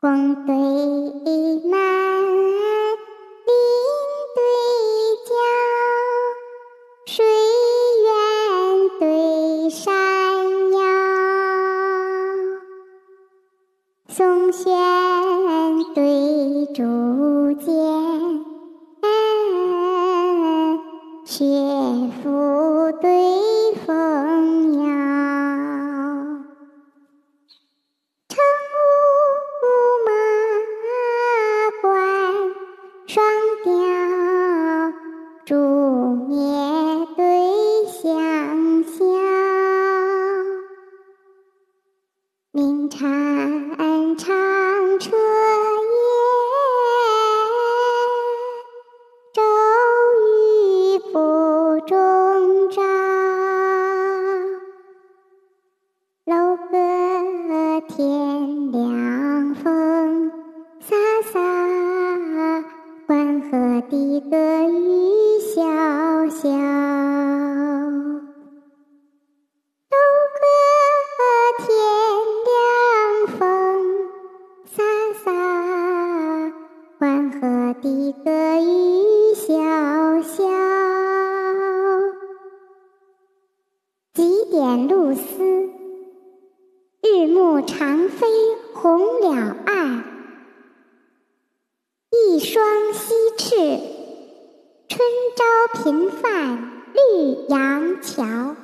光对满，林对角，水源对山腰，松轩对竹间，雪拂对竹篾对香消，鸣蝉长彻夜，骤雨不中朝。楼阁天凉风飒飒。关河的歌雨的歌雨潇潇。几点露丝，日暮长飞红了岸。一双西翅，春朝频泛绿杨桥。